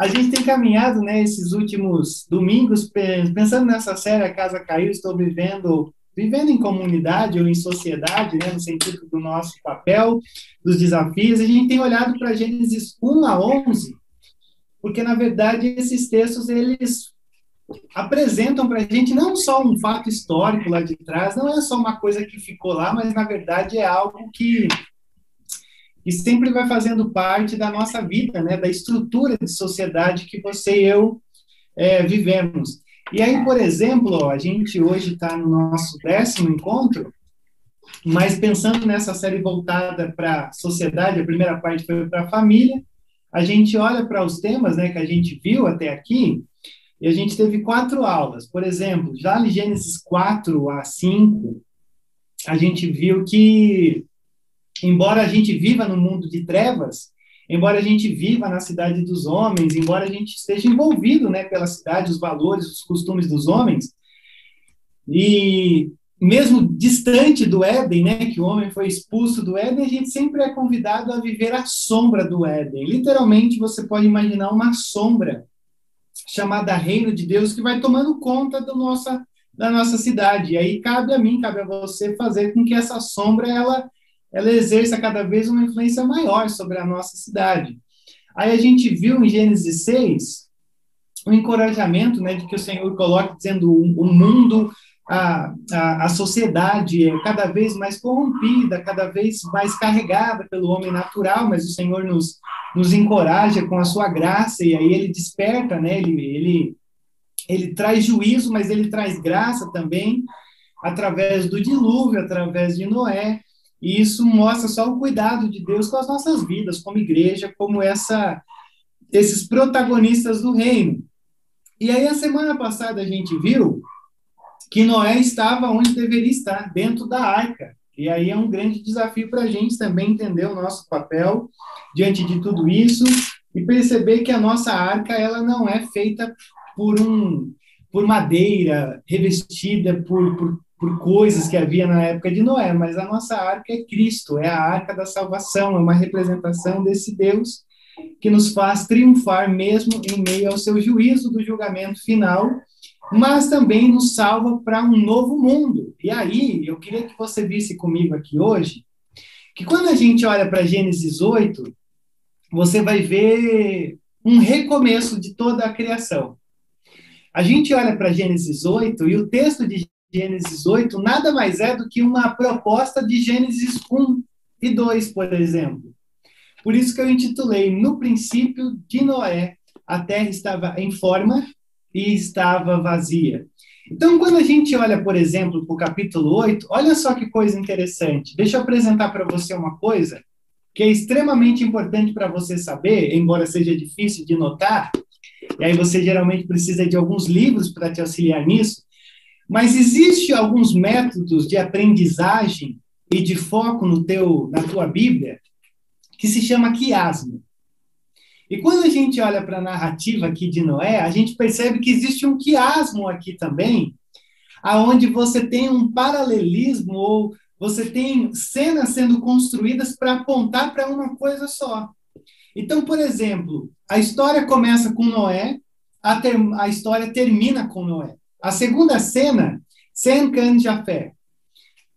a gente tem caminhado, né, esses últimos domingos, pensando nessa série A Casa Caiu, estou vivendo vivendo em comunidade ou em sociedade, né, no sentido do nosso papel, dos desafios, a gente tem olhado para Gênesis 1 a 11, porque, na verdade, esses textos, eles apresentam para a gente não só um fato histórico lá de trás, não é só uma coisa que ficou lá, mas, na verdade, é algo que, que sempre vai fazendo parte da nossa vida, né, da estrutura de sociedade que você e eu é, vivemos. E aí, por exemplo, a gente hoje está no nosso décimo encontro, mas pensando nessa série voltada para a sociedade, a primeira parte foi para a família, a gente olha para os temas né, que a gente viu até aqui, e a gente teve quatro aulas. Por exemplo, já em Gênesis 4 a 5, a gente viu que, embora a gente viva no mundo de trevas, embora a gente viva na cidade dos homens, embora a gente esteja envolvido, né, pela cidade, os valores, os costumes dos homens, e mesmo distante do Éden, né, que o homem foi expulso do Éden, a gente sempre é convidado a viver a sombra do Éden. Literalmente, você pode imaginar uma sombra chamada Reino de Deus que vai tomando conta do nossa, da nossa cidade. E aí cabe a mim, cabe a você fazer com que essa sombra ela ela exerça cada vez uma influência maior sobre a nossa cidade. Aí a gente viu em Gênesis 6 o encorajamento né, de que o Senhor coloca dizendo o, o mundo, a, a, a sociedade é cada vez mais corrompida, cada vez mais carregada pelo homem natural, mas o Senhor nos, nos encoraja com a sua graça, e aí ele desperta, né, ele, ele, ele traz juízo, mas ele traz graça também, através do dilúvio, através de Noé, e isso mostra só o cuidado de Deus com as nossas vidas, como igreja, como essa esses protagonistas do reino. E aí a semana passada a gente viu que Noé estava onde deveria estar, dentro da arca. E aí é um grande desafio para a gente também entender o nosso papel diante de tudo isso e perceber que a nossa arca ela não é feita por um por madeira revestida por, por por coisas que havia na época de Noé, mas a nossa arca é Cristo, é a arca da salvação, é uma representação desse Deus que nos faz triunfar mesmo em meio ao seu juízo do julgamento final, mas também nos salva para um novo mundo. E aí, eu queria que você visse comigo aqui hoje, que quando a gente olha para Gênesis 8, você vai ver um recomeço de toda a criação. A gente olha para Gênesis 8 e o texto de Gênesis 8 nada mais é do que uma proposta de Gênesis 1 e 2, por exemplo. Por isso que eu intitulei No princípio de Noé, a terra estava em forma e estava vazia. Então, quando a gente olha, por exemplo, para o capítulo 8, olha só que coisa interessante. Deixa eu apresentar para você uma coisa que é extremamente importante para você saber, embora seja difícil de notar, e aí você geralmente precisa de alguns livros para te auxiliar nisso, mas existe alguns métodos de aprendizagem e de foco no teu, na tua Bíblia que se chama quiasmo. E quando a gente olha para a narrativa aqui de Noé, a gente percebe que existe um quiasmo aqui também, aonde você tem um paralelismo ou você tem cenas sendo construídas para apontar para uma coisa só. Então, por exemplo, a história começa com Noé, a, ter, a história termina com Noé. A segunda cena, Sem Can Jafé.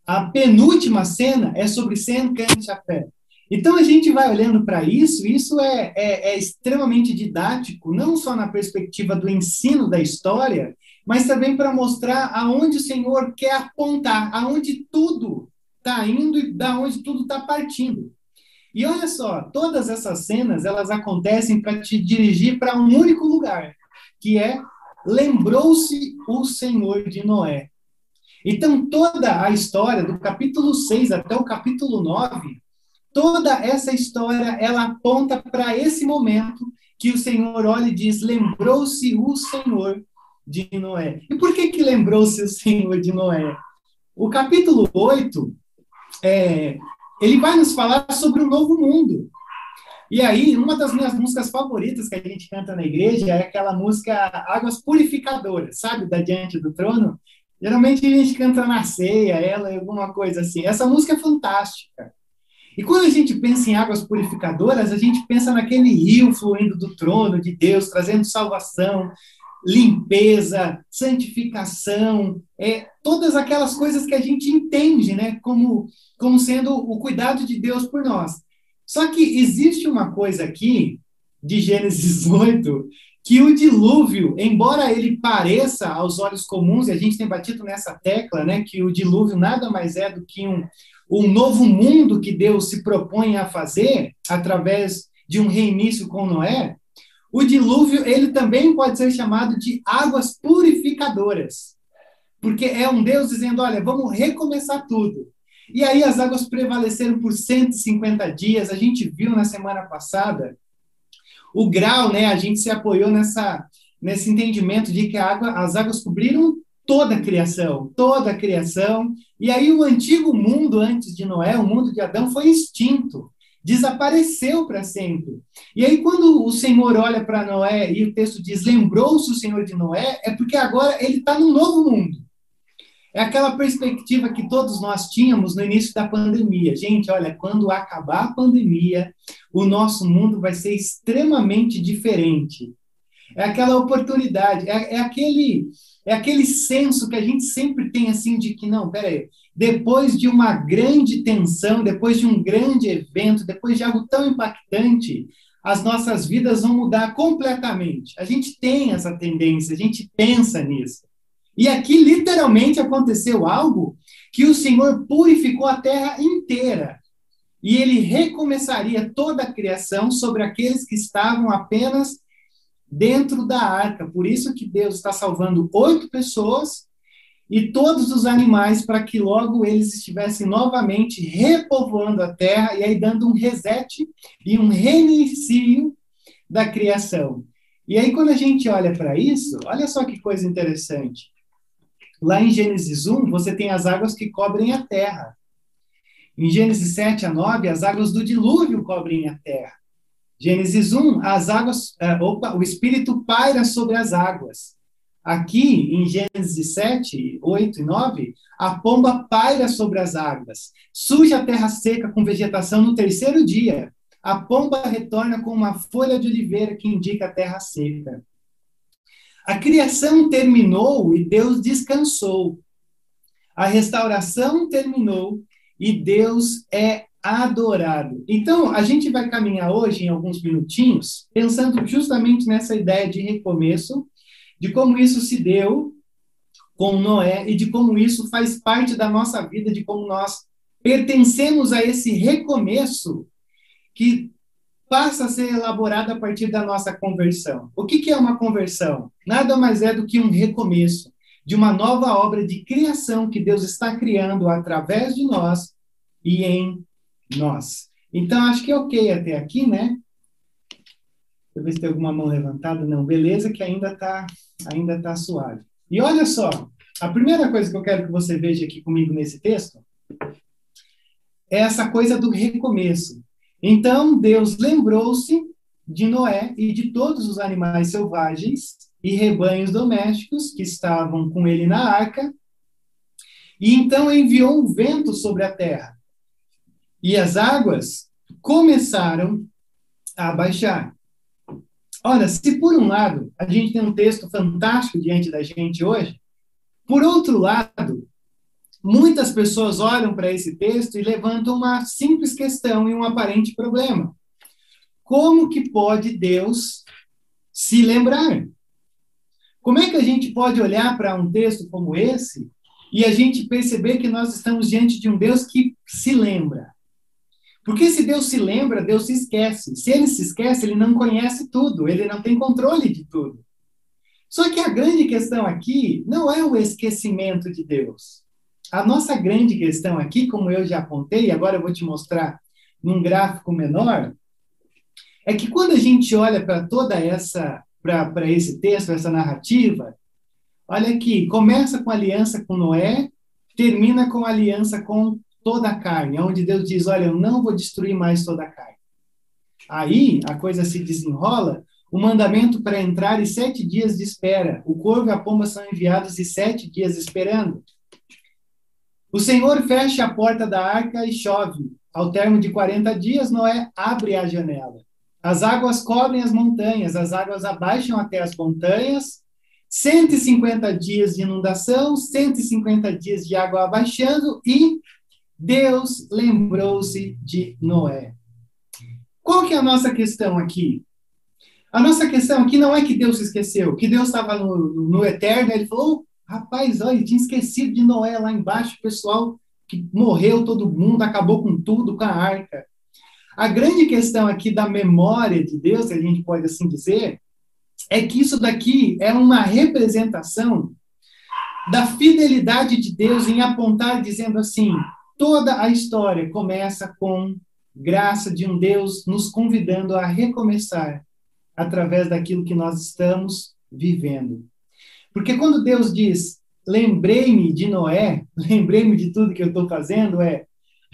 A penúltima cena é sobre Sem Can Jafé. Então a gente vai olhando para isso, isso é, é, é, extremamente didático, não só na perspectiva do ensino da história, mas também para mostrar aonde o Senhor quer apontar, aonde tudo está indo e da onde tudo está partindo. E olha só, todas essas cenas elas acontecem para te dirigir para um único lugar, que é lembrou-se o Senhor de Noé. Então, toda a história, do capítulo 6 até o capítulo 9, toda essa história, ela aponta para esse momento que o Senhor olha e diz: lembrou-se o Senhor de Noé. E por que, que lembrou-se o Senhor de Noé? O capítulo 8, é, ele vai nos falar sobre o novo mundo. E aí, uma das minhas músicas favoritas que a gente canta na igreja é aquela música Águas Purificadoras, sabe? Da Diante do Trono. Geralmente a gente canta na ceia, ela, alguma coisa assim. Essa música é fantástica. E quando a gente pensa em águas purificadoras, a gente pensa naquele rio fluindo do trono de Deus, trazendo salvação, limpeza, santificação, é, todas aquelas coisas que a gente entende, né, como, como sendo o cuidado de Deus por nós. Só que existe uma coisa aqui, de Gênesis 8, que o dilúvio, embora ele pareça aos olhos comuns, e a gente tem batido nessa tecla, né, que o dilúvio nada mais é do que um, um novo mundo que Deus se propõe a fazer através de um reinício com Noé, o dilúvio ele também pode ser chamado de águas purificadoras, porque é um Deus dizendo, olha, vamos recomeçar tudo. E aí as águas prevaleceram por 150 dias. A gente viu na semana passada o grau, né? A gente se apoiou nessa nesse entendimento de que água, as águas cobriram toda a criação, toda a criação. E aí o antigo mundo antes de Noé, o mundo de Adão, foi extinto, desapareceu para sempre. E aí quando o Senhor olha para Noé e o texto diz lembrou-se o Senhor de Noé, é porque agora ele está num novo mundo. É aquela perspectiva que todos nós tínhamos no início da pandemia. Gente, olha, quando acabar a pandemia, o nosso mundo vai ser extremamente diferente. É aquela oportunidade, é, é aquele é aquele senso que a gente sempre tem assim de que não, peraí, depois de uma grande tensão, depois de um grande evento, depois de algo tão impactante, as nossas vidas vão mudar completamente. A gente tem essa tendência, a gente pensa nisso. E aqui literalmente aconteceu algo que o Senhor purificou a terra inteira. E ele recomeçaria toda a criação sobre aqueles que estavam apenas dentro da arca. Por isso que Deus está salvando oito pessoas e todos os animais para que logo eles estivessem novamente repovoando a terra e aí dando um reset e um reinício da criação. E aí quando a gente olha para isso, olha só que coisa interessante. Lá em Gênesis 1, você tem as águas que cobrem a terra. Em Gênesis 7 a 9, as águas do dilúvio cobrem a terra. Gênesis 1, as águas, uh, opa, o Espírito paira sobre as águas. Aqui, em Gênesis 7, 8 e 9, a pomba paira sobre as águas. Suja a terra seca com vegetação no terceiro dia. A pomba retorna com uma folha de oliveira que indica a terra seca. A criação terminou e Deus descansou. A restauração terminou e Deus é adorado. Então, a gente vai caminhar hoje, em alguns minutinhos, pensando justamente nessa ideia de recomeço, de como isso se deu com Noé e de como isso faz parte da nossa vida, de como nós pertencemos a esse recomeço que passa a ser elaborado a partir da nossa conversão. O que, que é uma conversão? Nada mais é do que um recomeço de uma nova obra de criação que Deus está criando através de nós e em nós. Então, acho que é ok até aqui, né? Deixa eu ver se tem alguma mão levantada. Não, beleza, que ainda está ainda tá suave. E olha só, a primeira coisa que eu quero que você veja aqui comigo nesse texto é essa coisa do recomeço. Então Deus lembrou-se de Noé e de todos os animais selvagens e rebanhos domésticos que estavam com ele na arca, e então enviou um vento sobre a terra. E as águas começaram a baixar. Olha, se por um lado a gente tem um texto fantástico diante da gente hoje, por outro lado, Muitas pessoas olham para esse texto e levantam uma simples questão e um aparente problema. Como que pode Deus se lembrar? Como é que a gente pode olhar para um texto como esse e a gente perceber que nós estamos diante de um Deus que se lembra? Porque se Deus se lembra, Deus se esquece. Se ele se esquece, ele não conhece tudo, ele não tem controle de tudo. Só que a grande questão aqui não é o esquecimento de Deus. A nossa grande questão aqui, como eu já apontei, agora eu vou te mostrar num gráfico menor, é que quando a gente olha para toda essa, para esse texto, essa narrativa, olha aqui, começa com aliança com Noé, termina com aliança com toda a carne, onde Deus diz: Olha, eu não vou destruir mais toda a carne. Aí a coisa se desenrola. O mandamento para entrar e sete dias de espera. O corvo e a pomba são enviados e sete dias esperando. O Senhor fecha a porta da arca e chove. ao termo de 40 dias, Noé abre a janela. As águas cobrem as montanhas, as águas abaixam até as montanhas. 150 dias de inundação, 150 dias de água abaixando e Deus lembrou-se de Noé. Qual que é a nossa questão aqui? A nossa questão aqui não é que Deus esqueceu, que Deus estava no, no eterno, ele falou, rapaz, olha, tinha esquecido de Noé lá embaixo, pessoal que morreu todo mundo, acabou com tudo, com a arca. A grande questão aqui da memória de Deus, que a gente pode assim dizer, é que isso daqui é uma representação da fidelidade de Deus em apontar dizendo assim, toda a história começa com graça de um Deus nos convidando a recomeçar através daquilo que nós estamos vivendo. Porque quando Deus diz, lembrei-me de Noé, lembrei-me de tudo que eu estou fazendo, é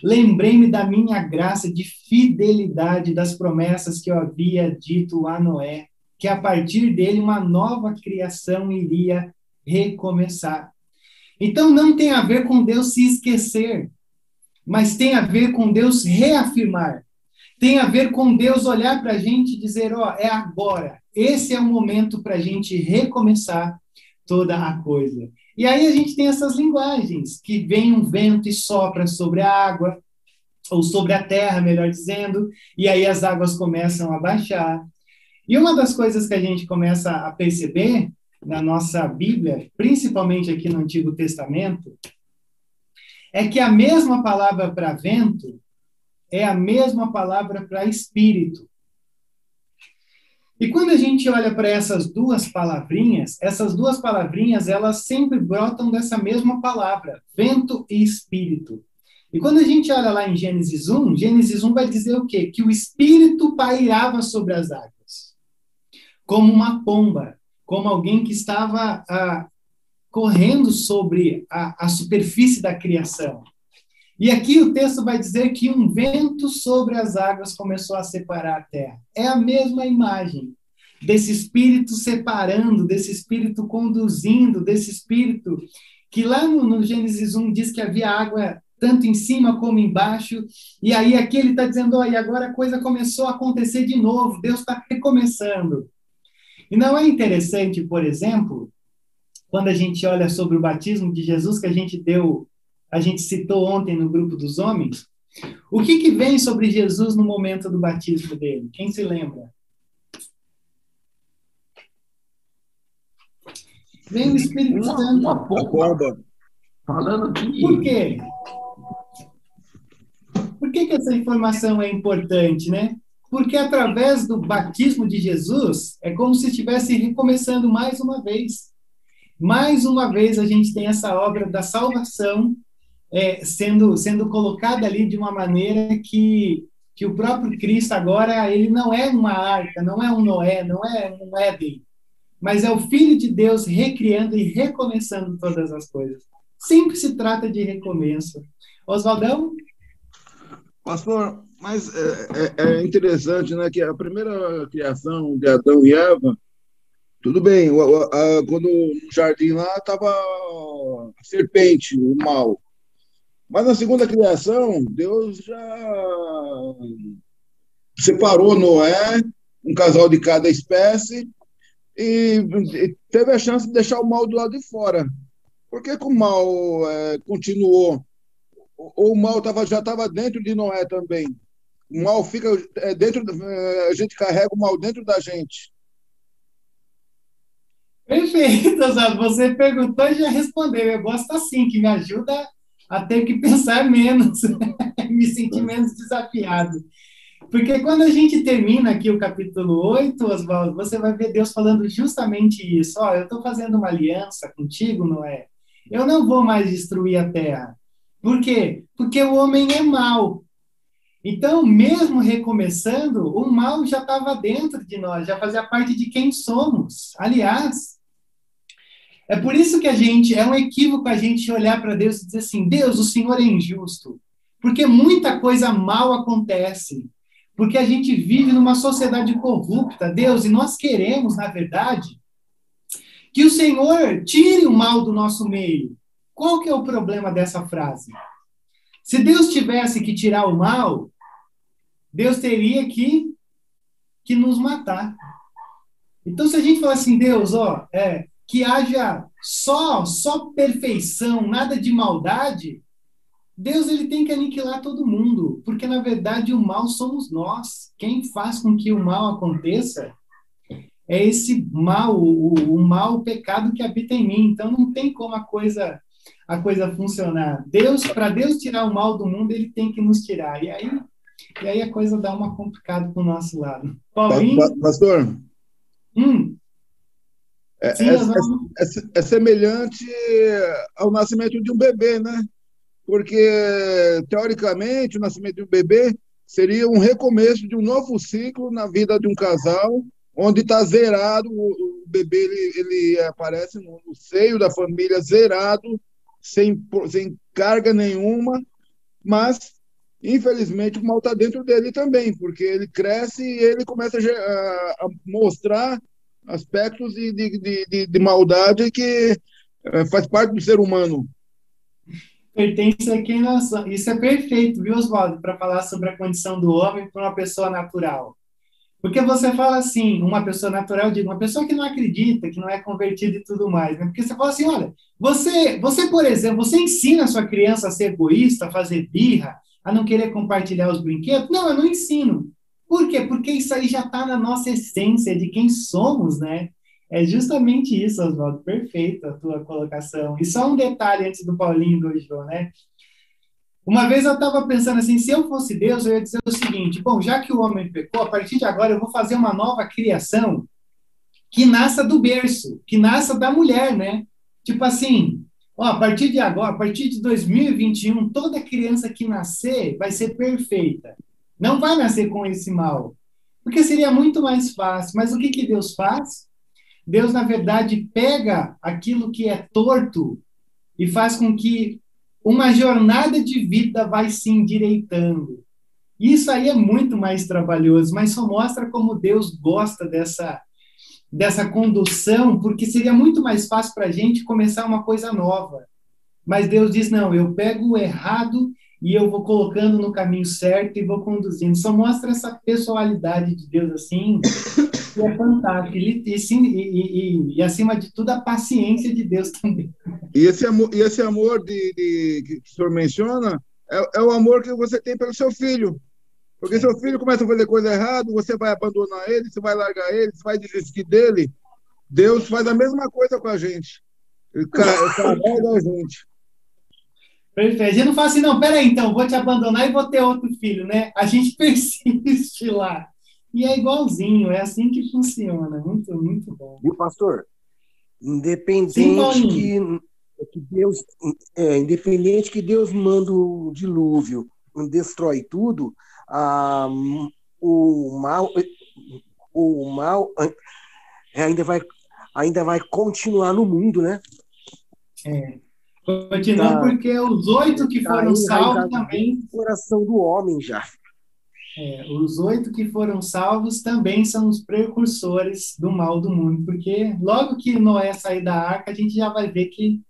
lembrei-me da minha graça de fidelidade das promessas que eu havia dito a Noé, que a partir dele uma nova criação iria recomeçar. Então não tem a ver com Deus se esquecer, mas tem a ver com Deus reafirmar tem a ver com Deus olhar para a gente e dizer: ó, oh, é agora. Esse é o momento para a gente recomeçar toda a coisa. E aí a gente tem essas linguagens, que vem um vento e sopra sobre a água, ou sobre a terra, melhor dizendo, e aí as águas começam a baixar. E uma das coisas que a gente começa a perceber na nossa Bíblia, principalmente aqui no Antigo Testamento, é que a mesma palavra para vento é a mesma palavra para espírito. E quando a gente olha para essas duas palavrinhas, essas duas palavrinhas, elas sempre brotam dessa mesma palavra, vento e espírito. E quando a gente olha lá em Gênesis 1, Gênesis 1 vai dizer o quê? Que o espírito pairava sobre as águas, como uma pomba, como alguém que estava ah, correndo sobre a, a superfície da criação. E aqui o texto vai dizer que um vento sobre as águas começou a separar a terra. É a mesma imagem desse espírito separando, desse espírito conduzindo, desse espírito que lá no, no Gênesis 1 diz que havia água tanto em cima como embaixo, e aí aqui ele está dizendo, olha, agora a coisa começou a acontecer de novo, Deus está recomeçando. E não é interessante, por exemplo, quando a gente olha sobre o batismo de Jesus, que a gente deu a gente citou ontem no grupo dos homens, o que, que vem sobre Jesus no momento do batismo dele? Quem se lembra? Vem o Espírito uma, Santo. Uma bomba. Falando aqui. Por quê? Por que, que essa informação é importante, né? Porque através do batismo de Jesus, é como se estivesse recomeçando mais uma vez. Mais uma vez a gente tem essa obra da salvação é, sendo, sendo colocada ali de uma maneira que, que o próprio Cristo agora, ele não é uma arca, não é um Noé, não é um Éden, mas é o Filho de Deus recriando e recomeçando todas as coisas. Sempre se trata de recomeço. Oswaldão? Pastor, mas é, é, é, interessante, né, que a primeira criação de Adão e Eva, tudo bem, quando no jardim lá estava a serpente, o mal. Mas na segunda criação, Deus já separou Noé, um casal de cada espécie, e teve a chance de deixar o mal do lado de fora. Por que, que o mal é, continuou? Ou o mal tava, já estava dentro de Noé também? O mal fica é, dentro, é, a gente carrega o mal dentro da gente. Perfeito, Osado. Você perguntou e já respondeu. Eu gosto assim, que me ajuda a ter que pensar menos, me sentir menos desafiado. Porque quando a gente termina aqui o capítulo 8, Oswaldo, você vai ver Deus falando justamente isso. Ó, eu estou fazendo uma aliança contigo, Noé. Eu não vou mais destruir a terra. Por quê? Porque o homem é mau. Então, mesmo recomeçando, o mal já estava dentro de nós, já fazia parte de quem somos. Aliás, é por isso que a gente, é um equívoco a gente olhar para Deus e dizer assim: Deus, o Senhor é injusto. Porque muita coisa mal acontece. Porque a gente vive numa sociedade corrupta, Deus, e nós queremos, na verdade, que o Senhor tire o mal do nosso meio. Qual que é o problema dessa frase? Se Deus tivesse que tirar o mal, Deus teria que, que nos matar. Então, se a gente falar assim, Deus, ó, é, que haja só, só perfeição, nada de maldade, Deus ele tem que aniquilar todo mundo, porque na verdade o mal somos nós. Quem faz com que o mal aconteça é esse mal, o, o mal, o pecado que habita em mim. Então não tem como a coisa a coisa funcionar. Deus, para Deus tirar o mal do mundo, ele tem que nos tirar. E aí, e aí a coisa dá uma complicada para o nosso lado. Paulinho? Pastor? Hum. É, Sim, é, é, é, semelhante ao nascimento de um bebê, né? Porque, teoricamente, o nascimento de um bebê seria um recomeço de um novo ciclo na vida de um casal, onde está zerado, o, o bebê ele, ele aparece no, no, seio da família zerado, sem, sem carga nenhuma, mas, infelizmente, o mal está dentro dele também, porque ele cresce e ele começa a, a mostrar aspectos de, de, de, de maldade que é, faz parte do ser humano. Pertence a quem nós somos. Isso é perfeito, viu, Oswaldo, para falar sobre a condição do homem para uma pessoa natural. Porque você fala assim, uma pessoa natural, eu digo, uma pessoa que não acredita, que não é convertida e tudo mais, né? Porque você fala assim, olha, você, você, por exemplo, você ensina a sua criança a ser egoísta, a fazer birra, a não querer compartilhar os brinquedos? Não, eu não ensino. Por quê? Porque isso aí já está na nossa essência de quem somos, né? É justamente isso, Oswaldo. Perfeito a tua colocação. E só um detalhe antes do Paulinho do João, né? Uma vez eu estava pensando assim, se eu fosse Deus, eu ia dizer o seguinte: bom, já que o homem pecou, a partir de agora eu vou fazer uma nova criação que nasça do berço, que nasça da mulher, né? Tipo assim, ó, a partir de agora, a partir de 2021, toda criança que nascer vai ser perfeita. Não vai nascer com esse mal. Porque seria muito mais fácil. Mas o que, que Deus faz? Deus, na verdade, pega aquilo que é torto e faz com que uma jornada de vida vai se endireitando. Isso aí é muito mais trabalhoso, mas só mostra como Deus gosta dessa, dessa condução, porque seria muito mais fácil para a gente começar uma coisa nova. Mas Deus diz: não, eu pego o errado e eu vou colocando no caminho certo e vou conduzindo. Só mostra essa pessoalidade de Deus assim, que é fantástico. E, e, e, e, acima de tudo, a paciência de Deus também. E esse amor, e esse amor de, de que o senhor menciona é, é, o amor que você tem pelo seu filho. Porque seu filho começa a fazer coisa errada, você vai abandonar ele, você vai largar ele, você vai desistir dele. Deus faz a mesma coisa com a gente. Ele carrega a gente. Perfeito. A gente não fala assim, não, peraí, então, vou te abandonar e vou ter outro filho, né? A gente persiste lá. E é igualzinho, é assim que funciona. Muito, muito bom. Viu, pastor? Independente Sim, que, que Deus, é, independente que Deus manda o dilúvio, destrói tudo, ah, o mal, o mal ainda vai, ainda vai continuar no mundo, né? É. Continua tá. porque os oito que tá foram salvos também. Coração do homem já. É, os oito que foram salvos também são os precursores do mal do mundo, porque logo que Noé sair da arca, a gente já vai ver que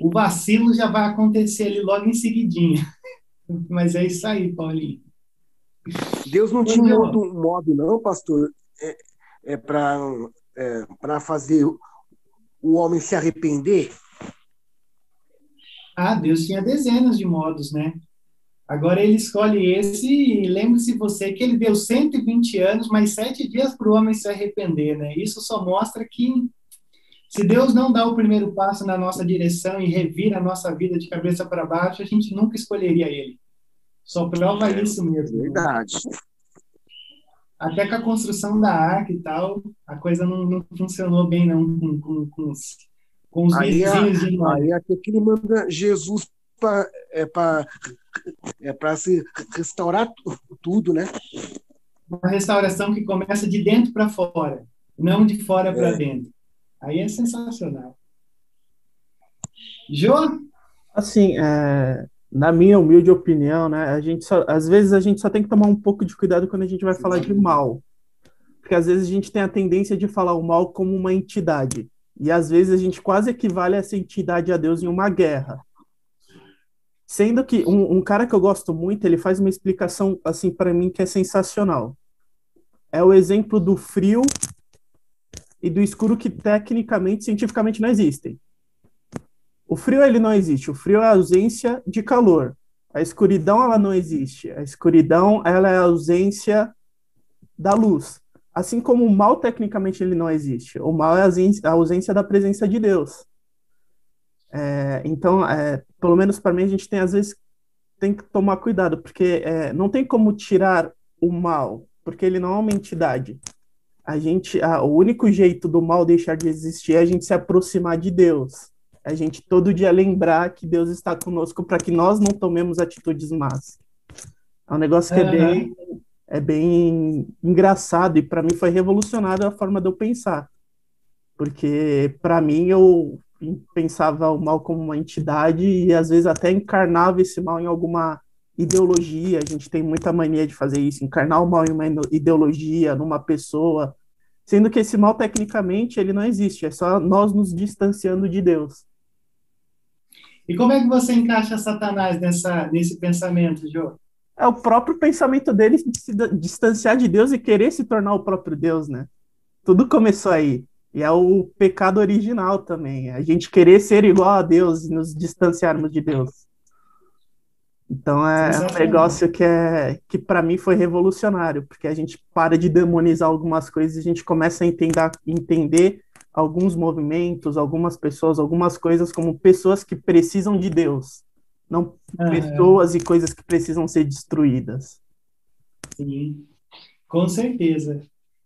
o vacilo já vai acontecer ali logo em seguidinha. Mas é isso aí, Paulinho. Deus não tinha outro modo, não, pastor, é, é para é, fazer o homem se arrepender? Ah, Deus tinha dezenas de modos, né? Agora ele escolhe esse e lembre-se você que ele deu 120 anos, mais sete dias para o homem se arrepender, né? Isso só mostra que se Deus não dá o primeiro passo na nossa direção e revira a nossa vida de cabeça para baixo, a gente nunca escolheria ele. Só prova é, isso mesmo. Verdade. Até com a construção da arca e tal, a coisa não, não funcionou bem não com, com, com os com os aí, vizinhos de Noé. Aí até que ele manda Jesus para é, é se restaurar tudo, né? Uma restauração que começa de dentro para fora, não de fora para é. dentro. Aí é sensacional. Jô? Assim, é, na minha humilde opinião, né, a gente só, às vezes a gente só tem que tomar um pouco de cuidado quando a gente vai falar de mal. Porque às vezes a gente tem a tendência de falar o mal como uma entidade. E às vezes a gente quase equivale essa entidade a Deus em uma guerra. Sendo que um, um cara que eu gosto muito, ele faz uma explicação, assim, para mim, que é sensacional. É o exemplo do frio e do escuro que tecnicamente, cientificamente não existem. O frio ele não existe. O frio é a ausência de calor. A escuridão ela não existe. A escuridão ela é a ausência da luz. Assim como o mal tecnicamente ele não existe. O mal é a ausência da presença de Deus. É, então, é, pelo menos para mim, a gente tem às vezes tem que tomar cuidado, porque é, não tem como tirar o mal, porque ele não é uma entidade. A gente, a, o único jeito do mal deixar de existir é a gente se aproximar de Deus. É a gente todo dia lembrar que Deus está conosco para que nós não tomemos atitudes más. É um negócio que é, é bem é bem engraçado e para mim foi revolucionário a forma de eu pensar. Porque para mim eu pensava o mal como uma entidade e às vezes até encarnava esse mal em alguma ideologia. A gente tem muita mania de fazer isso, encarnar o mal em uma ideologia, numa pessoa, sendo que esse mal tecnicamente ele não existe, é só nós nos distanciando de Deus. E como é que você encaixa Satanás nessa, nesse pensamento, Jô? É o próprio pensamento dele de se distanciar de Deus e querer se tornar o próprio Deus, né? Tudo começou aí. E é o pecado original também. A gente querer ser igual a Deus e nos distanciarmos de Deus. Então é Exatamente. um negócio que é que para mim foi revolucionário, porque a gente para de demonizar algumas coisas e a gente começa a entender, entender alguns movimentos, algumas pessoas, algumas coisas como pessoas que precisam de Deus, não é. pessoas e coisas que precisam ser destruídas. Sim, com certeza.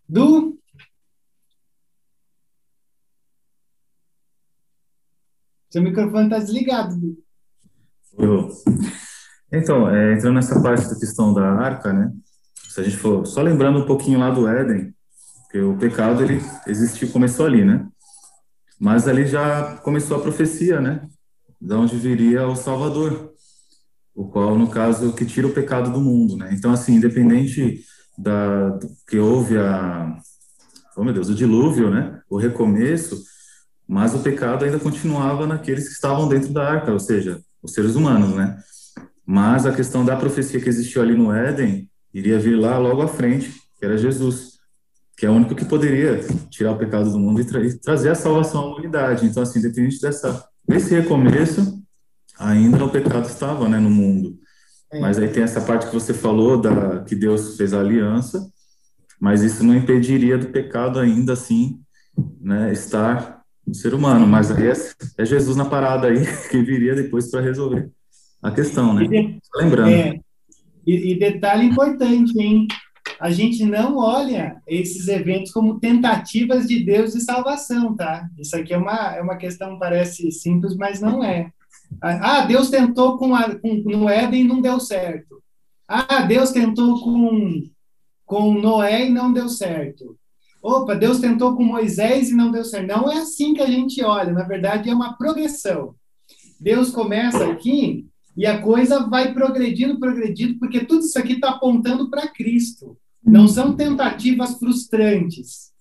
Du, Seu microfone está desligado. Eu... Então, é, entrando nessa parte da questão da arca, né? Se a gente for só lembrando um pouquinho lá do Éden, porque o pecado ele existiu, começou ali, né? Mas ali já começou a profecia, né? De onde viria o Salvador, o qual, no caso, que tira o pecado do mundo, né? Então, assim, independente da do que houve a, oh meu Deus, o dilúvio, né? O recomeço, mas o pecado ainda continuava naqueles que estavam dentro da arca, ou seja, os seres humanos, né? Mas a questão da profecia que existiu ali no Éden iria vir lá logo à frente, que era Jesus, que é o único que poderia tirar o pecado do mundo e, tra e trazer a salvação à humanidade. Então, assim, independente dessa, desse recomeço, ainda o pecado estava, né, no mundo. É. Mas aí tem essa parte que você falou da que Deus fez a aliança, mas isso não impediria do pecado ainda assim, né, estar um ser humano, mas aí é, é, Jesus na parada aí que viria depois para resolver a questão, né? De, Lembrando. É, e, e, detalhe importante, hein? A gente não olha esses eventos como tentativas de Deus de salvação, tá? Isso aqui é uma, é uma questão, parece simples, mas não é. Ah, Deus tentou com, a, com no Éden e não deu certo. Ah, Deus tentou com, com Noé e não deu certo. Opa, Deus tentou com Moisés e não deu certo. Não é assim que a gente olha, na verdade é uma progressão. Deus começa aqui e a coisa vai progredindo, progredindo, porque tudo isso aqui está apontando para Cristo. Não são tentativas frustrantes.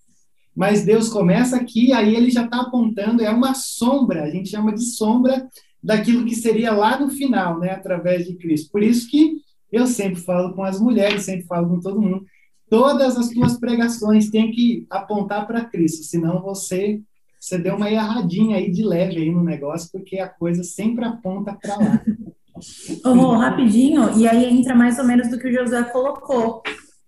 Mas Deus começa aqui, aí ele já está apontando, é uma sombra, a gente chama de sombra daquilo que seria lá no final, né, através de Cristo. Por isso que eu sempre falo com as mulheres, sempre falo com todo mundo, todas as tuas pregações têm que apontar para Cristo, senão você você deu uma erradinha aí de leve aí no negócio, porque a coisa sempre aponta para lá. Oh, rapidinho, e aí entra mais ou menos do que o José colocou.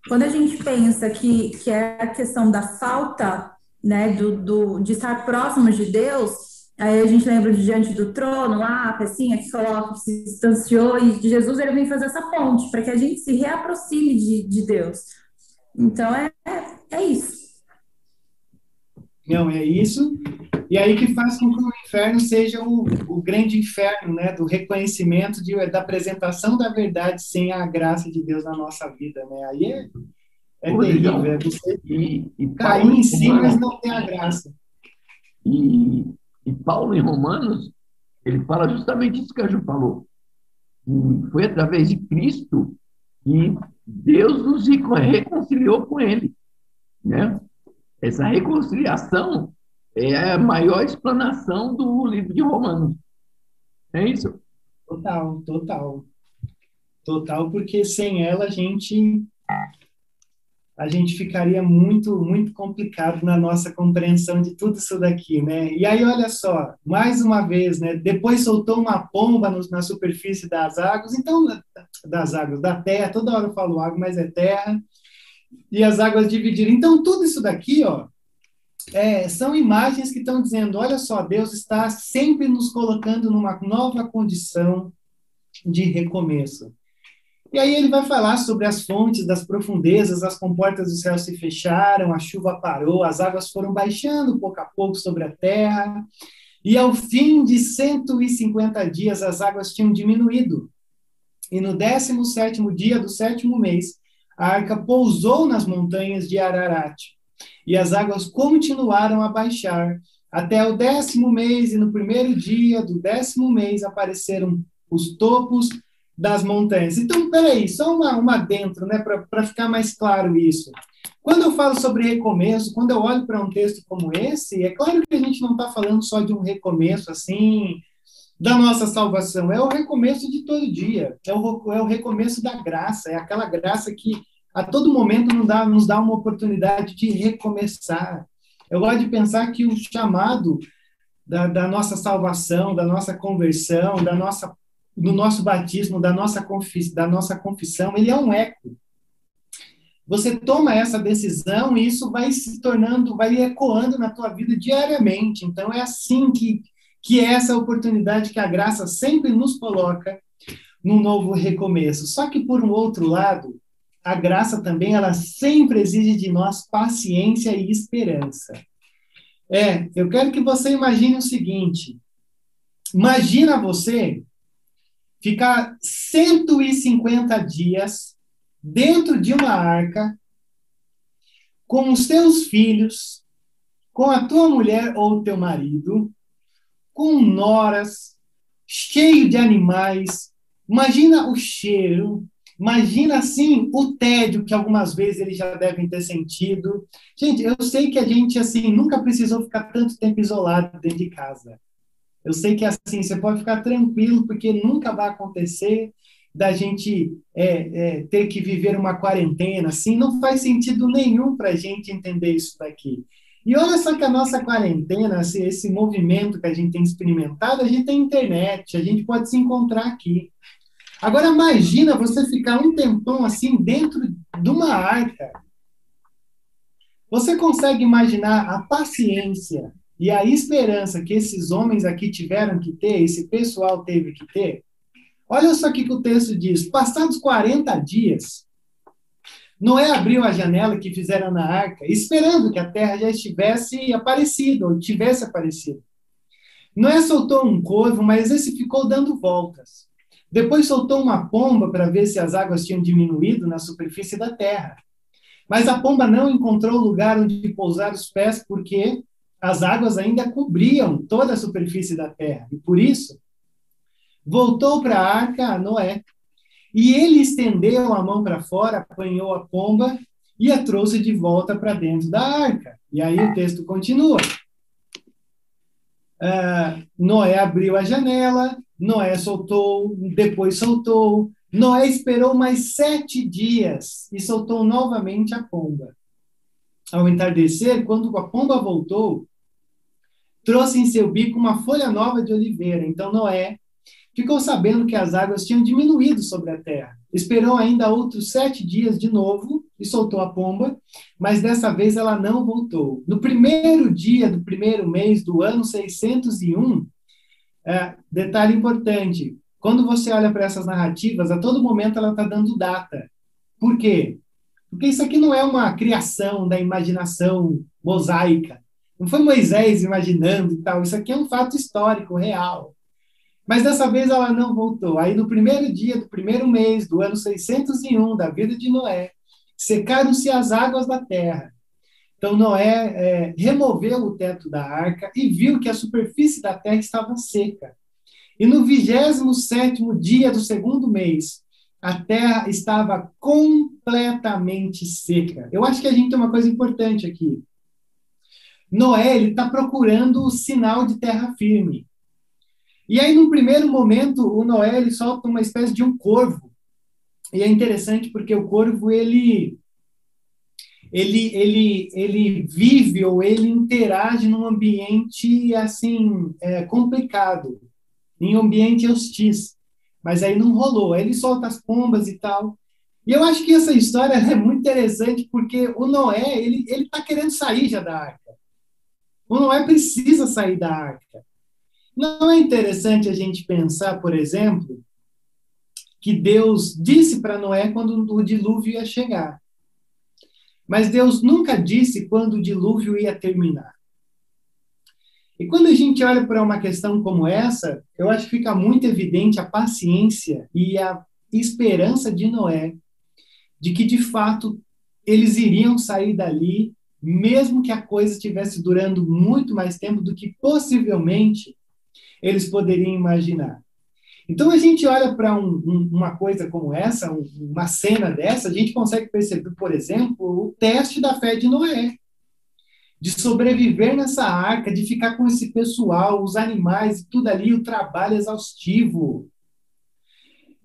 Quando a gente pensa que, que é a questão da falta, né, do, do, de estar próximos de Deus, aí a gente lembra de diante do trono, lá, a pecinha que coloca, que se distanciou, e de Jesus ele vem fazer essa ponte, para que a gente se reaproxime de, de Deus. Então é, é isso. Não, é isso. E aí que faz com que inferno seja o, o grande inferno, né? Do reconhecimento, de, da apresentação da verdade sem a graça de Deus na nossa vida, né? Aí é, é terrível. É você e, e cair em si, mas não ter a graça. E, e Paulo, em Romanos, ele fala justamente isso que a Ju falou. E foi através de Cristo que Deus nos reconciliou com Ele. Né? Essa reconciliação é a maior explanação do livro de Romanos. É isso. Total, total. Total, porque sem ela a gente a gente ficaria muito muito complicado na nossa compreensão de tudo isso daqui, né? E aí olha só, mais uma vez, né? Depois soltou uma pomba no, na superfície das águas, então das águas da terra, toda hora eu falo água, mas é terra. E as águas dividiram. Então tudo isso daqui, ó, é, são imagens que estão dizendo: olha só, Deus está sempre nos colocando numa nova condição de recomeço. E aí ele vai falar sobre as fontes das profundezas, as comportas do céu se fecharam, a chuva parou, as águas foram baixando pouco a pouco sobre a terra, e ao fim de 150 dias as águas tinham diminuído. E no 17 dia do sétimo mês, a arca pousou nas montanhas de Ararat e as águas continuaram a baixar. Até o décimo mês, e no primeiro dia do décimo mês apareceram os topos das montanhas. Então, peraí, só uma, uma dentro, né, para ficar mais claro isso. Quando eu falo sobre recomeço, quando eu olho para um texto como esse, é claro que a gente não está falando só de um recomeço assim, da nossa salvação, é o recomeço de todo dia, é o, é o recomeço da graça, é aquela graça que a todo momento nos dá, nos dá uma oportunidade de recomeçar. Eu gosto de pensar que o chamado da, da nossa salvação, da nossa conversão, da nossa, do nosso batismo, da nossa, confis, da nossa confissão, ele é um eco. Você toma essa decisão e isso vai se tornando, vai ecoando na tua vida diariamente. Então é assim que, que é essa oportunidade que a graça sempre nos coloca num novo recomeço. Só que por um outro lado, a graça também ela sempre exige de nós paciência e esperança. É, eu quero que você imagine o seguinte: imagina você ficar 150 dias dentro de uma arca com os teus filhos, com a tua mulher ou teu marido, com noras, cheio de animais. Imagina o cheiro, Imagina assim o tédio que algumas vezes eles já devem ter sentido. Gente, eu sei que a gente assim nunca precisou ficar tanto tempo isolado dentro de casa. Eu sei que assim você pode ficar tranquilo porque nunca vai acontecer da gente é, é, ter que viver uma quarentena. Assim, não faz sentido nenhum para a gente entender isso daqui. E olha só que a nossa quarentena, esse, esse movimento que a gente tem experimentado, a gente tem internet, a gente pode se encontrar aqui. Agora imagina você ficar um tempão assim dentro de uma arca. Você consegue imaginar a paciência e a esperança que esses homens aqui tiveram que ter, esse pessoal teve que ter? Olha só o que o texto diz. Passados 40 dias, Noé abriu a janela que fizeram na arca, esperando que a terra já estivesse aparecido, ou tivesse aparecido. Noé soltou um corvo, mas esse ficou dando voltas. Depois soltou uma pomba para ver se as águas tinham diminuído na superfície da terra. Mas a pomba não encontrou lugar onde pousar os pés, porque as águas ainda cobriam toda a superfície da terra. E por isso, voltou para a arca a Noé. E ele estendeu a mão para fora, apanhou a pomba e a trouxe de volta para dentro da arca. E aí o texto continua. Uh, Noé abriu a janela, Noé soltou, depois soltou. Noé esperou mais sete dias e soltou novamente a pomba. Ao entardecer, quando a pomba voltou, trouxe em seu bico uma folha nova de oliveira. Então Noé ficou sabendo que as águas tinham diminuído sobre a terra. Esperou ainda outros sete dias de novo e soltou a pomba, mas dessa vez ela não voltou. No primeiro dia do primeiro mês do ano 601, é, detalhe importante: quando você olha para essas narrativas, a todo momento ela está dando data. Por quê? Porque isso aqui não é uma criação da imaginação mosaica. Não foi Moisés imaginando e tal. Isso aqui é um fato histórico, real. Mas dessa vez ela não voltou. Aí, no primeiro dia do primeiro mês do ano 601 da vida de Noé, secaram-se as águas da terra então Noé é, removeu o teto da arca e viu que a superfície da terra estava seca. E no vigésimo sétimo dia do segundo mês, a terra estava completamente seca. Eu acho que a gente tem uma coisa importante aqui. Noé está procurando o sinal de terra firme. E aí, no primeiro momento, o Noé ele solta uma espécie de um corvo. E é interessante porque o corvo ele ele ele ele vive ou ele interage num ambiente assim é, complicado, em ambiente hostis. Mas aí não rolou. Aí ele solta as pombas e tal. E eu acho que essa história é muito interessante porque o Noé ele ele está querendo sair já da arca. O Noé precisa sair da arca. Não é interessante a gente pensar, por exemplo, que Deus disse para Noé quando o dilúvio ia chegar. Mas Deus nunca disse quando o dilúvio ia terminar. E quando a gente olha para uma questão como essa, eu acho que fica muito evidente a paciência e a esperança de Noé de que, de fato, eles iriam sair dali, mesmo que a coisa estivesse durando muito mais tempo do que possivelmente eles poderiam imaginar. Então, a gente olha para um, um, uma coisa como essa, um, uma cena dessa, a gente consegue perceber, por exemplo, o teste da fé de Noé. De sobreviver nessa arca, de ficar com esse pessoal, os animais, tudo ali, o trabalho exaustivo.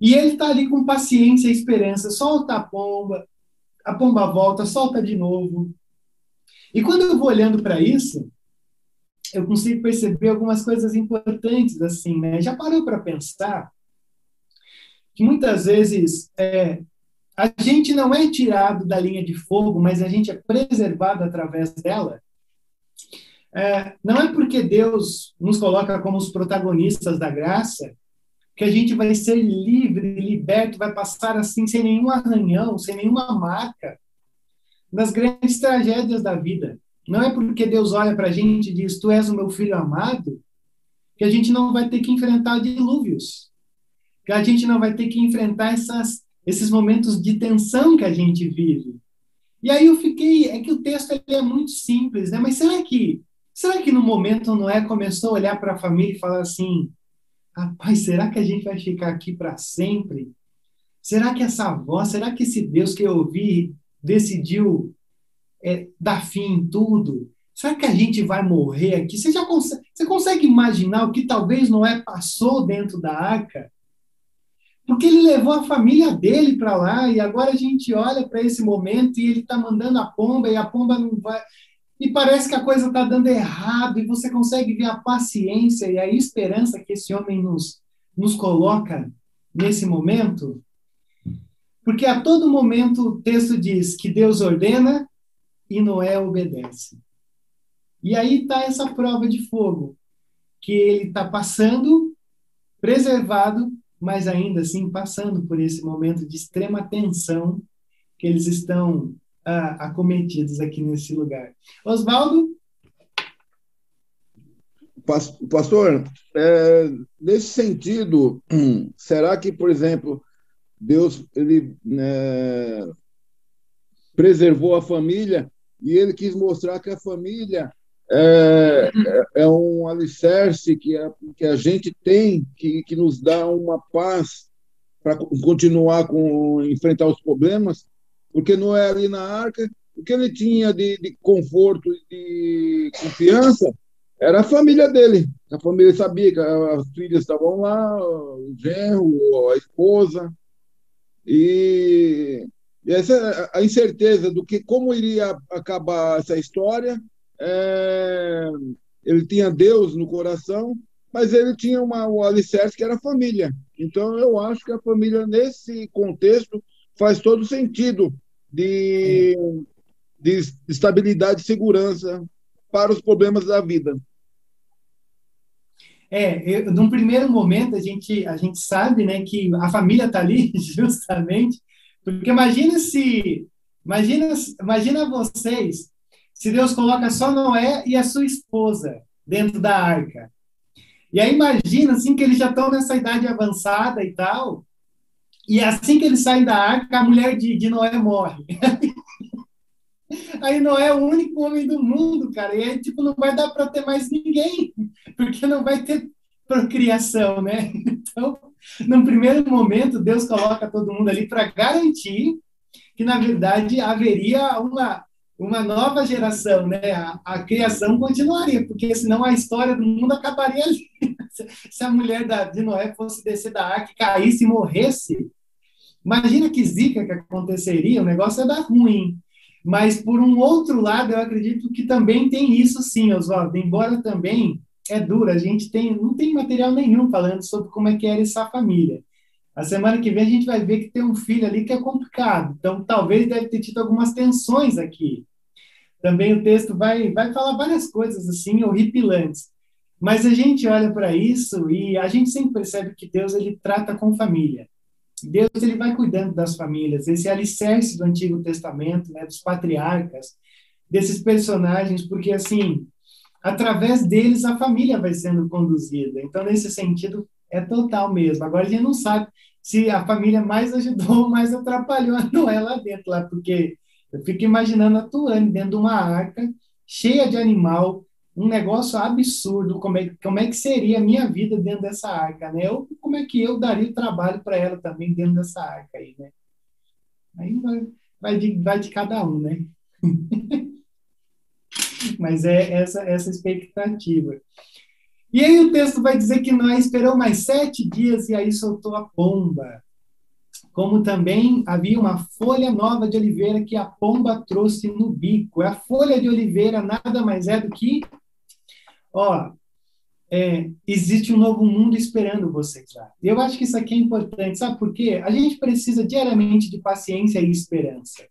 E ele está ali com paciência e esperança, solta a pomba, a pomba volta, solta de novo. E quando eu vou olhando para isso, eu consigo perceber algumas coisas importantes, assim, né? Já parou para pensar que muitas vezes é, a gente não é tirado da linha de fogo, mas a gente é preservado através dela? É, não é porque Deus nos coloca como os protagonistas da graça que a gente vai ser livre, liberto, vai passar assim sem nenhum arranhão, sem nenhuma marca nas grandes tragédias da vida. Não é porque Deus olha para a gente e diz: Tu és o meu filho amado, que a gente não vai ter que enfrentar dilúvios, que a gente não vai ter que enfrentar essas, esses momentos de tensão que a gente vive. E aí eu fiquei, é que o texto é muito simples, né? Mas será que, será que no momento Noé começou a olhar para a família e falar assim: Rapaz, será que a gente vai ficar aqui para sempre? Será que essa voz, será que esse Deus que eu ouvi decidiu é, dar fim em tudo? Será que a gente vai morrer aqui? Você já consegue, você consegue imaginar o que talvez Noé passou dentro da arca? Porque ele levou a família dele para lá e agora a gente olha para esse momento e ele está mandando a pomba e a pomba não vai. E parece que a coisa está dando errado e você consegue ver a paciência e a esperança que esse homem nos, nos coloca nesse momento. Porque a todo momento o texto diz que Deus ordena e Noé obedece. E aí está essa prova de fogo, que ele está passando, preservado, mas ainda assim passando por esse momento de extrema tensão que eles estão ah, acometidos aqui nesse lugar. Oswaldo? Pastor, é, nesse sentido, será que, por exemplo, Deus ele né, preservou a família e ele quis mostrar que a família é, é, é um alicerce que a, que a gente tem, que, que nos dá uma paz para continuar com enfrentar os problemas, porque não é ali na arca, o que ele tinha de, de conforto e de confiança era a família dele. A família sabia que as filhas estavam lá, o genro, a esposa, e e essa a incerteza do que como iria acabar essa história, é, ele tinha Deus no coração, mas ele tinha uma, o alicerce que era a família. Então eu acho que a família nesse contexto faz todo sentido de, de estabilidade e segurança para os problemas da vida. É, eu, num primeiro momento a gente a gente sabe, né, que a família está ali justamente porque imagina se. Imagina, imagina vocês se Deus coloca só Noé e a sua esposa dentro da arca. E aí imagina assim que eles já estão nessa idade avançada e tal. E assim que eles saem da arca, a mulher de, de Noé morre. Aí Noé é o único homem do mundo, cara. E aí, tipo, não vai dar para ter mais ninguém, porque não vai ter procriação, né? Então, no primeiro momento, Deus coloca todo mundo ali para garantir que, na verdade, haveria uma, uma nova geração, né? A, a, criação continuaria, porque senão a história do mundo acabaria ali. se a mulher da, de Noé fosse descer da arca, caísse e morresse, imagina que zica que aconteceria, o negócio ia dar ruim. Mas, por um outro lado, eu acredito que também tem isso sim, Oswaldo, embora também é duro, a gente tem, não tem material nenhum falando sobre como é que era essa família. A semana que vem a gente vai ver que tem um filho ali que é complicado, então talvez deve ter tido algumas tensões aqui. Também o texto vai, vai falar várias coisas assim, horripilantes. Mas a gente olha para isso e a gente sempre percebe que Deus ele trata com família. Deus ele vai cuidando das famílias, esse alicerce do Antigo Testamento, né, dos patriarcas, desses personagens, porque assim, através deles a família vai sendo conduzida. Então, nesse sentido, é total mesmo. Agora a gente não sabe se a família mais ajudou ou mais atrapalhou a Noé lá dentro, lá, porque eu fico imaginando a Tuane dentro de uma arca cheia de animal, um negócio absurdo, como é, como é que seria a minha vida dentro dessa arca, né? Ou como é que eu daria trabalho para ela também dentro dessa arca aí, né? Aí vai, vai, de, vai de cada um, né? Mas é essa, essa expectativa. E aí o texto vai dizer que Noé esperou mais sete dias e aí soltou a pomba. Como também havia uma folha nova de oliveira que a pomba trouxe no bico. A folha de oliveira nada mais é do que ó, é, existe um novo mundo esperando vocês lá. Eu acho que isso aqui é importante, sabe por quê? A gente precisa diariamente de paciência e esperança.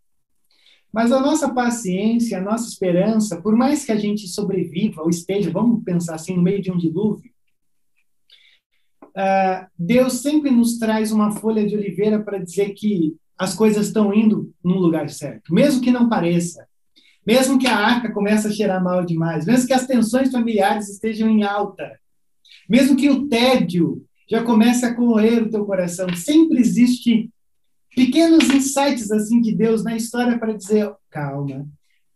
Mas a nossa paciência, a nossa esperança, por mais que a gente sobreviva ou esteja, vamos pensar assim, no meio de um dilúvio, uh, Deus sempre nos traz uma folha de oliveira para dizer que as coisas estão indo no lugar certo, mesmo que não pareça. Mesmo que a arca comece a cheirar mal demais, mesmo que as tensões familiares estejam em alta, mesmo que o tédio já comece a correr o teu coração, sempre existe pequenos insights assim de Deus na história para dizer calma,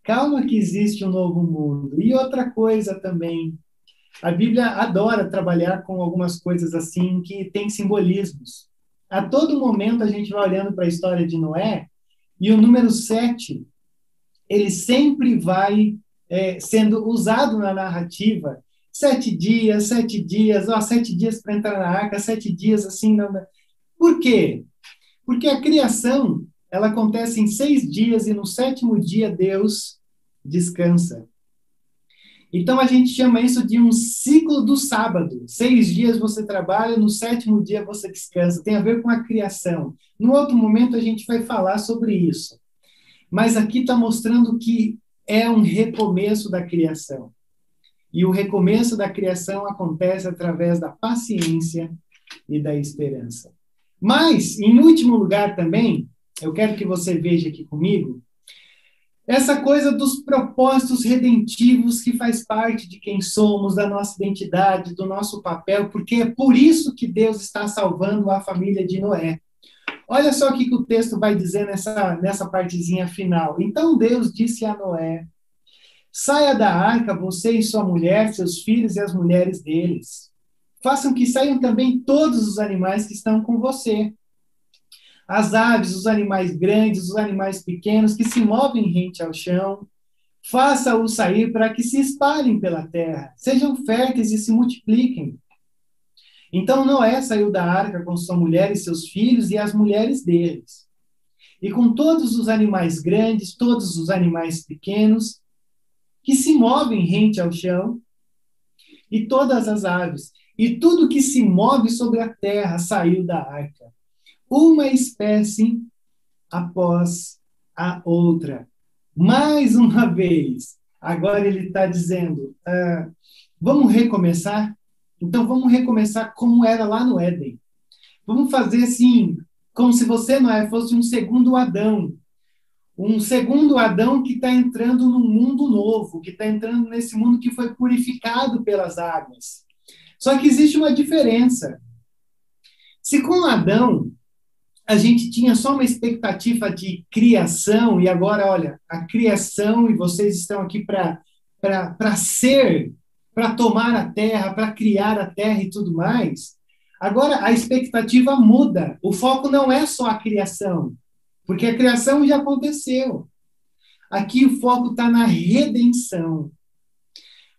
calma que existe um novo mundo. E outra coisa também, a Bíblia adora trabalhar com algumas coisas assim que tem simbolismos. A todo momento a gente vai olhando para a história de Noé e o número 7 ele sempre vai é, sendo usado na narrativa. Sete dias, sete dias, ó, sete dias para entrar na arca, sete dias assim. Não. Por quê? Porque a criação ela acontece em seis dias e no sétimo dia Deus descansa. Então a gente chama isso de um ciclo do sábado. Seis dias você trabalha, no sétimo dia você descansa. Tem a ver com a criação. No outro momento a gente vai falar sobre isso. Mas aqui está mostrando que é um recomeço da criação. E o recomeço da criação acontece através da paciência e da esperança. Mas, em último lugar também, eu quero que você veja aqui comigo, essa coisa dos propósitos redentivos que faz parte de quem somos, da nossa identidade, do nosso papel, porque é por isso que Deus está salvando a família de Noé. Olha só o que, o texto vai dizer nessa, nessa partezinha final. Então Deus disse a Noé: Saia da arca, você e sua mulher, seus filhos e as mulheres deles. Façam que saiam também todos os animais que estão com você. As aves, os animais grandes, os animais pequenos que se movem rente ao chão. Faça-os sair para que se espalhem pela terra, sejam férteis e se multipliquem. Então Noé saiu da arca com sua mulher e seus filhos e as mulheres deles. E com todos os animais grandes, todos os animais pequenos, que se movem rente ao chão, e todas as aves, e tudo que se move sobre a terra saiu da arca, uma espécie após a outra. Mais uma vez, agora ele está dizendo: ah, vamos recomeçar? Então vamos recomeçar como era lá no Éden. Vamos fazer assim, como se você, Noé, fosse um segundo Adão. Um segundo Adão que está entrando num mundo novo, que está entrando nesse mundo que foi purificado pelas águas. Só que existe uma diferença. Se com Adão a gente tinha só uma expectativa de criação, e agora, olha, a criação, e vocês estão aqui para ser para tomar a terra, para criar a terra e tudo mais. Agora a expectativa muda. O foco não é só a criação, porque a criação já aconteceu. Aqui o foco está na redenção.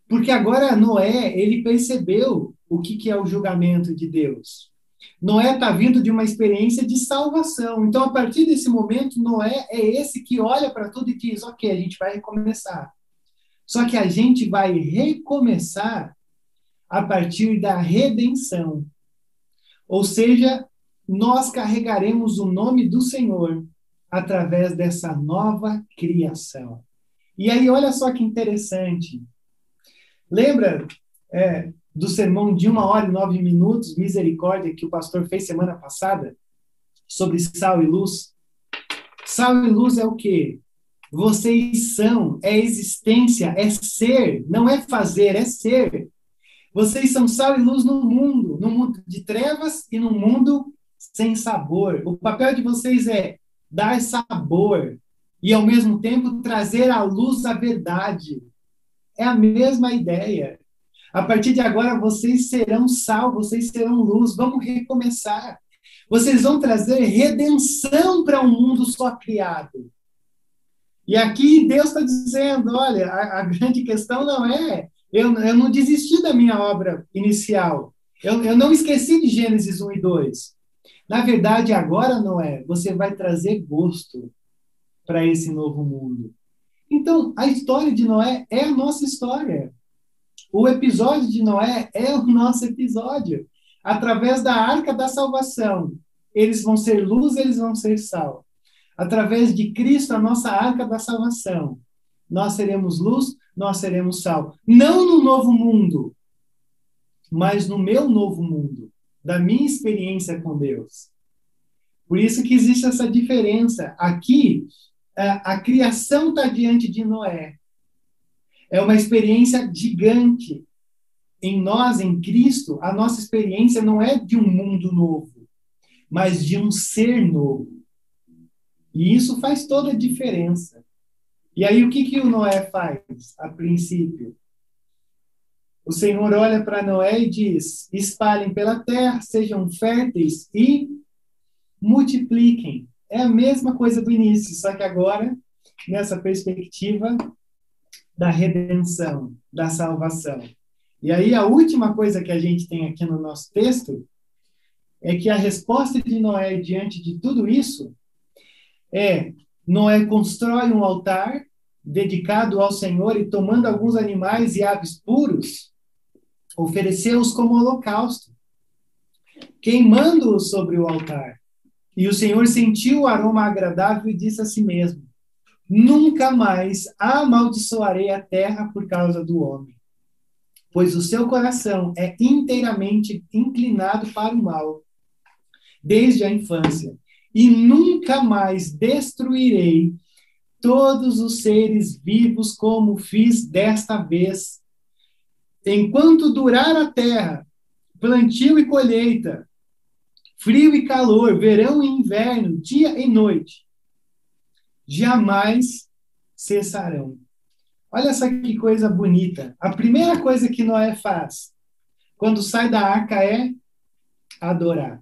Porque agora Noé, ele percebeu o que, que é o julgamento de Deus. Noé está vindo de uma experiência de salvação. Então, a partir desse momento, Noé é esse que olha para tudo e diz: ok, a gente vai recomeçar. Só que a gente vai recomeçar a partir da redenção. Ou seja, nós carregaremos o nome do Senhor através dessa nova criação. E aí, olha só que interessante. Lembra é, do sermão de uma hora e nove minutos, misericórdia, que o pastor fez semana passada, sobre sal e luz. Sal e luz é o quê? Vocês são, é existência, é ser, não é fazer, é ser. Vocês são sal e luz no mundo, no mundo de trevas e no mundo sem sabor. O papel de vocês é dar sabor e, ao mesmo tempo, trazer à luz a verdade. É a mesma ideia. A partir de agora, vocês serão sal, vocês serão luz. Vamos recomeçar. Vocês vão trazer redenção para um mundo só criado. E aqui Deus está dizendo: olha, a, a, grande questão não é. Eu, eu não desisti da minha obra inicial. Eu, eu não esqueci de Gênesis 1 e 2. Na verdade, agora não é. Você vai trazer gosto para esse novo mundo. Então, a história de Noé é a nossa história. O episódio de Noé é o nosso episódio. Através da arca da salvação, eles vão ser luz, eles vão ser sal. Através de Cristo, a nossa arca da salvação, nós seremos luz, nós seremos sal. Não no novo mundo, mas no meu novo mundo, da minha experiência com Deus. Por isso que existe essa diferença. Aqui, a, criação está diante de Noé, é uma experiência gigante. Em nós, em Cristo, a nossa experiência não é de um mundo novo, mas de um ser novo. E isso faz toda a diferença. E aí, o que, que o Noé faz, a princípio? O Senhor olha para Noé e diz: espalhem pela terra, sejam férteis e multipliquem. É a mesma coisa do início, só que agora, nessa perspectiva da redenção, da salvação. E aí a última coisa que a gente tem aqui no nosso texto é que a resposta de Noé diante de tudo isso é Noé constrói um altar dedicado ao Senhor e tomando alguns animais e aves puros, ofereceu-os como holocausto, queimando-os sobre o altar. E o Senhor sentiu o aroma agradável e disse a si mesmo: Nunca mais amaldiçoarei a terra por causa do homem, pois o seu coração é inteiramente inclinado para o mal, desde a infância, e nunca mais destruirei todos os seres vivos como fiz desta vez. Enquanto durar a terra, plantio e colheita, frio e calor, verão e inverno, dia e noite, jamais cessarão. Olha só que coisa bonita. A primeira coisa que Noé faz quando sai da arca é adorar.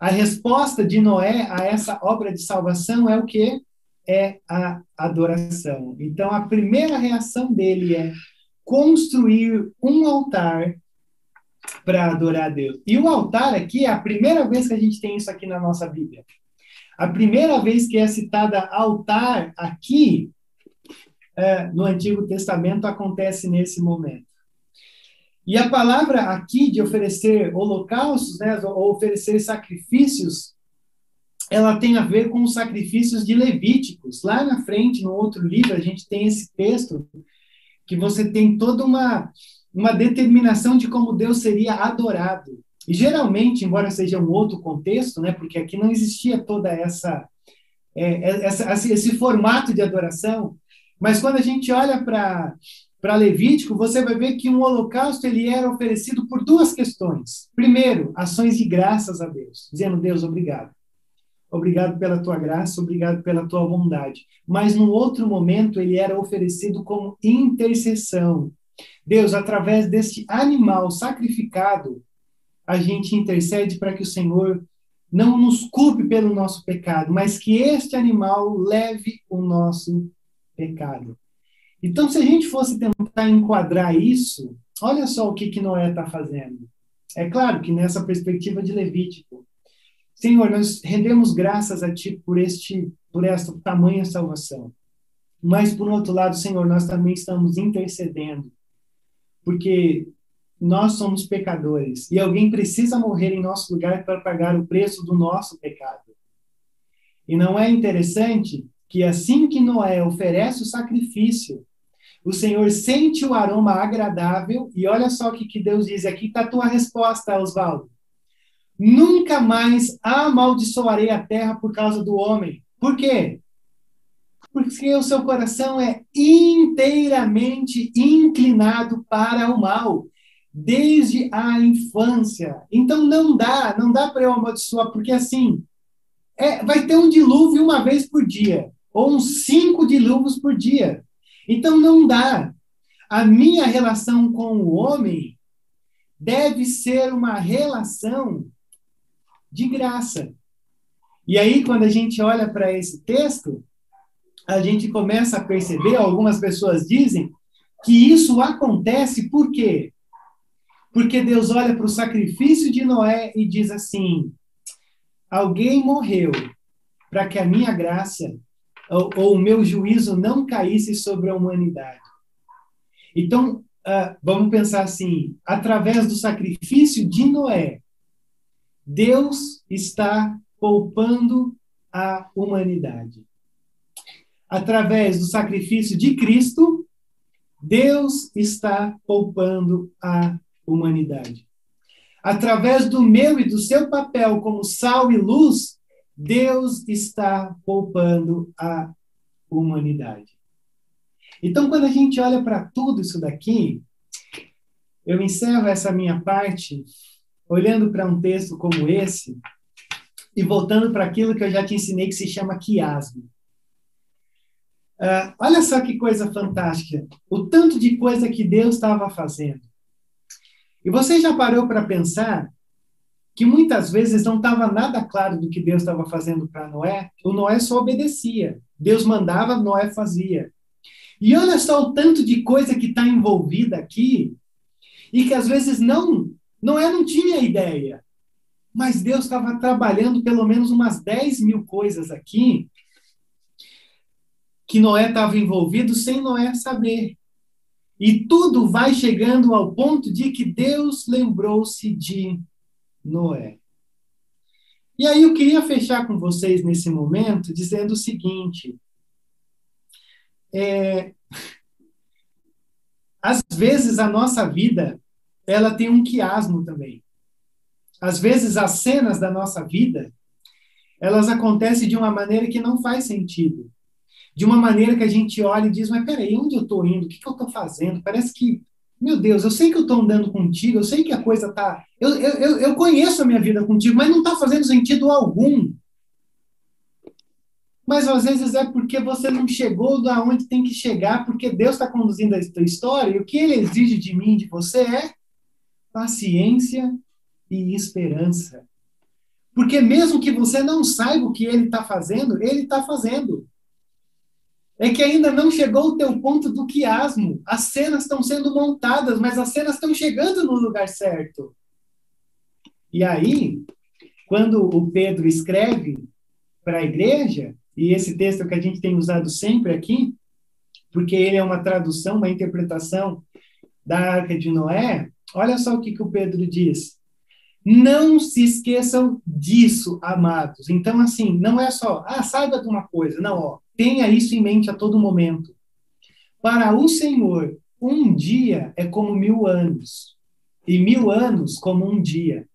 A resposta de Noé a essa obra de salvação é o que? É a adoração. Então, a primeira reação dele é construir um altar para adorar a Deus. E o altar aqui é a primeira vez que a gente tem isso aqui na nossa Bíblia. A primeira vez que é citada altar aqui é, no Antigo Testamento acontece nesse momento. E a palavra aqui de oferecer holocaustos, né, ou oferecer sacrifícios, ela tem a ver com os sacrifícios de Levíticos. Lá na frente, no outro livro, a gente tem esse texto que você tem toda uma, uma determinação de como Deus seria adorado. E geralmente, embora seja um outro contexto, né, porque aqui não existia toda essa, é, essa esse formato de adoração, mas quando a gente olha para para Levítico, você vai ver que um holocausto ele era oferecido por duas questões. Primeiro, ações de graças a Deus, dizendo Deus obrigado. Obrigado pela tua graça, obrigado pela tua bondade. Mas no outro momento ele era oferecido como intercessão. Deus, através deste animal sacrificado, a gente intercede para que o Senhor não nos culpe pelo nosso pecado, mas que este animal leve o nosso pecado. Então, se a gente fosse tentar enquadrar isso, olha só o que, que Noé está fazendo. É claro que nessa perspectiva de Levítico, Senhor, nós rendemos graças a Ti por este, por esta tamanha salvação. Mas por outro lado, Senhor, nós também estamos intercedendo, porque nós somos pecadores e alguém precisa morrer em nosso lugar para pagar o preço do nosso pecado. E não é interessante que assim que Noé oferece o sacrifício, o Senhor sente o aroma agradável e olha só o que, que Deus diz. Aqui está a tua resposta, Oswaldo. Nunca mais amaldiçoarei a terra por causa do homem. Por quê? Porque o seu coração é inteiramente inclinado para o mal desde a infância. Então não dá, não dá para eu amaldiçoar, porque assim, é, vai ter um dilúvio uma vez por dia, ou uns cinco dilúvios por dia. Então não dá. A minha relação com o homem deve ser uma relação de graça. E aí, quando a gente olha para esse texto, a gente começa a perceber, algumas pessoas dizem, que isso acontece por quê? Porque Deus olha para o sacrifício de Noé e diz assim: alguém morreu para que a minha graça ou, ou, o meu juízo não caísse sobre a humanidade. Então, uh, vamos pensar assim: através do sacrifício de Noé, Deus está poupando a humanidade. Através do sacrifício de Cristo, Deus está poupando a humanidade. Através do meu e do seu papel como sal e luz, Deus está poupando a humanidade. Então, quando a gente olha para tudo isso daqui, eu encerro essa minha parte olhando para um texto como esse e voltando para aquilo que eu já te ensinei que se chama quiasmo. Uh, olha só que coisa fantástica. O tanto de coisa que Deus estava fazendo. E você já parou para pensar que muitas vezes não estava nada claro do que Deus estava fazendo para Noé? O Noé só obedecia. Deus mandava, Noé fazia. E olha só o tanto de coisa que está envolvida aqui e que às vezes não Noé não tinha ideia. Mas Deus estava trabalhando pelo menos umas 10 mil coisas aqui que Noé estava envolvido sem Noé saber. E tudo vai chegando ao ponto de que Deus lembrou-se de Noé. E aí eu queria fechar com vocês nesse momento dizendo o seguinte: é, às vezes a nossa vida ela tem um quiasmo também. Às vezes as cenas da nossa vida elas acontecem de uma maneira que não faz sentido de uma maneira que a gente olha e diz, mas peraí, onde eu estou indo? O que, que eu estou fazendo? Parece que, meu Deus, eu sei que eu estou andando contigo, eu sei que a coisa está... Eu, eu, eu conheço a minha vida contigo, mas não está fazendo sentido algum. Mas às vezes é porque você não chegou da onde tem que chegar, porque Deus está conduzindo a tua história, e o que Ele exige de mim, de você, é paciência e esperança. Porque mesmo que você não saiba o que Ele está fazendo, Ele está fazendo é que ainda não chegou o teu ponto do quiasmo. As cenas estão sendo montadas, mas as cenas estão chegando no lugar certo. E aí, quando o Pedro escreve para a igreja, e esse texto que a gente tem usado sempre aqui, porque ele é uma tradução, uma interpretação da Arca de Noé, olha só o que, que o Pedro diz. Não se esqueçam disso, amados. Então, assim, não é só, ah, saiba de uma coisa. Não, ó, tenha isso em mente a todo momento. Para o Senhor, um dia é como mil anos, e mil anos como um dia.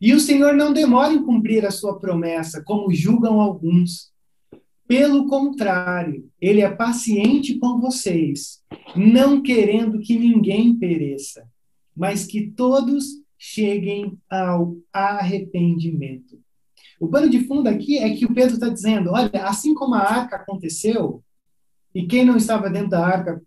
E o Senhor não demora em cumprir a sua promessa, como julgam alguns. Pelo contrário, ele é paciente com vocês, não querendo que ninguém pereça, mas que todos cheguem ao arrependimento. O pano de fundo aqui é que o Pedro está dizendo: olha, assim como a arca aconteceu, e quem não estava dentro da arca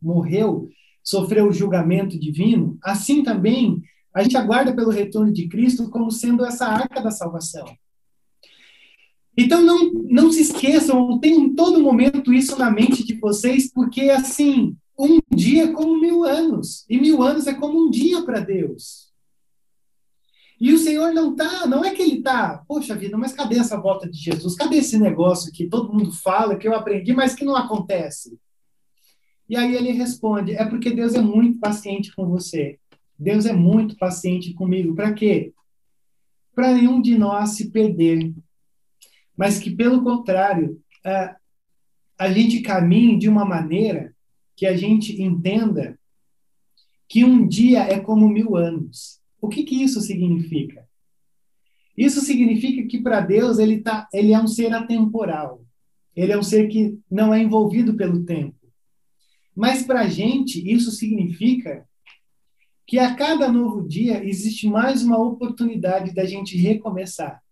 morreu, sofreu o julgamento divino, assim também a gente aguarda pelo retorno de Cristo como sendo essa arca da salvação. Então não, não se esqueçam, tenham todo momento isso na mente de vocês, porque assim, um dia é como mil anos, e mil anos é como um dia para Deus. E o Senhor não tá, não é que ele tá, poxa vida, mas cadê essa volta de Jesus? Cadê esse negócio que todo mundo fala, que eu aprendi, mas que não acontece? E aí ele responde: é porque Deus é muito paciente com você. Deus é muito paciente comigo. Para quê? Para nenhum de nós se perder, mas que, pelo contrário, a, a gente caminhe de uma maneira que a gente entenda que um dia é como mil anos. O que, que isso significa? Isso significa que para Deus ele, tá, ele é um ser atemporal. Ele é um ser que não é envolvido pelo tempo. Mas para a gente, isso significa que a cada novo dia existe mais uma oportunidade da gente recomeçar.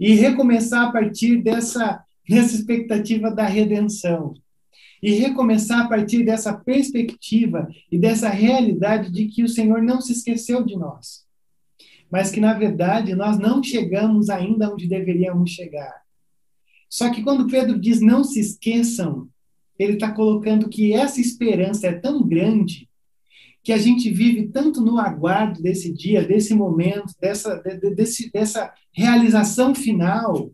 E recomeçar a partir dessa, dessa expectativa da redenção. E recomeçar a partir dessa perspectiva e dessa realidade de que o Senhor não se esqueceu de nós. Mas que, na verdade, nós não chegamos ainda onde deveríamos chegar. Só que quando Pedro diz não se esqueçam, ele está colocando que essa esperança é tão grande que a gente vive tanto no aguardo desse dia, desse momento, dessa, de, desse, dessa realização final,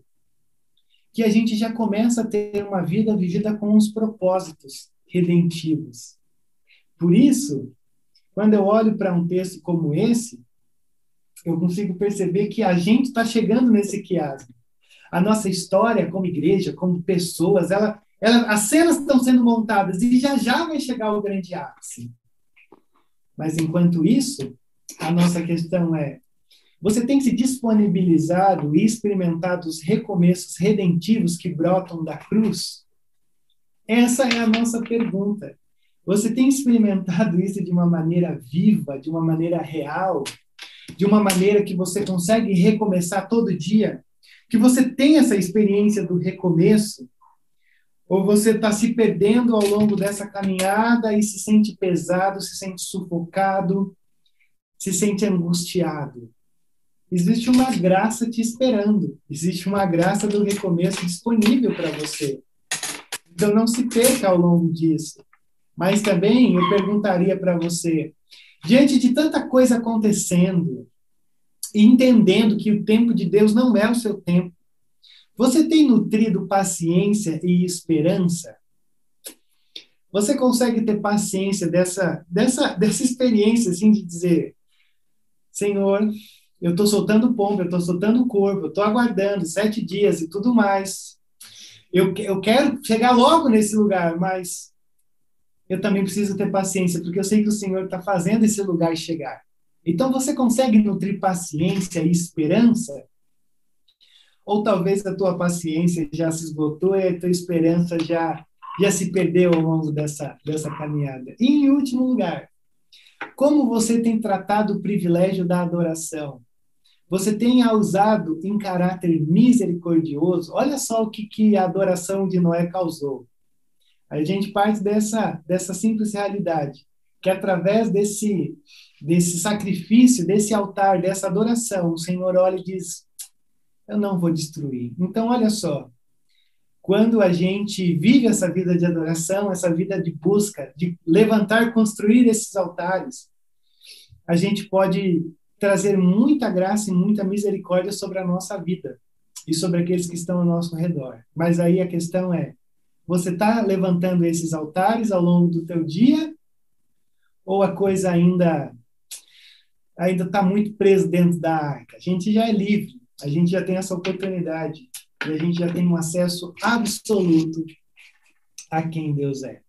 que a gente já começa a ter uma vida vivida com os propósitos redentivos. Por isso, quando eu olho para um texto como esse, eu consigo perceber que a gente está chegando nesse quiasmo. A nossa história como igreja, como pessoas, ela, ela, as cenas estão sendo montadas e já já vai chegar o grande ápice. Mas enquanto isso, a nossa questão é: você tem se disponibilizado e experimentado os recomeços redentivos que brotam da cruz? Essa é a nossa pergunta. Você tem experimentado isso de uma maneira viva, de uma maneira real, de uma maneira que você consegue recomeçar todo dia? Que você tem essa experiência do recomeço? Ou você está se perdendo ao longo dessa caminhada e se sente pesado, se sente sufocado, se sente angustiado? Existe uma graça te esperando, existe uma graça do recomeço disponível para você. Então não se perca ao longo disso. Mas também eu perguntaria para você, diante de tanta coisa acontecendo, e entendendo que o tempo de Deus não é o seu tempo, você tem nutrido paciência e esperança? Você consegue ter paciência dessa, dessa, dessa experiência, assim, de dizer: Senhor, eu estou soltando pompa, eu estou soltando corpo, eu estou aguardando sete dias e tudo mais. Eu, eu quero chegar logo nesse lugar, mas eu também preciso ter paciência, porque eu sei que o Senhor está fazendo esse lugar chegar. Então, você consegue nutrir paciência e esperança ou talvez a tua paciência já se esgotou e a tua esperança já já se perdeu ao longo dessa dessa caminhada. E em último lugar, como você tem tratado o privilégio da adoração? Você tem a usado em caráter misericordioso? Olha só o que, que a adoração de Noé causou. A gente parte dessa, dessa simples realidade, que através desse, desse sacrifício, desse altar, dessa adoração, o Senhor olha e diz: eu não vou destruir. Então, olha só, quando a gente vive essa vida de adoração, essa vida de busca, de levantar, construir esses altares, a gente pode trazer muita graça e muita misericórdia sobre a nossa vida e sobre aqueles que estão ao nosso redor. Mas aí a questão é, você está levantando esses altares ao longo do teu dia ou a coisa ainda ainda está muito presa dentro da arca? A gente já é livre, a gente já tem essa oportunidade e a gente já tem um acesso absoluto a quem Deus é.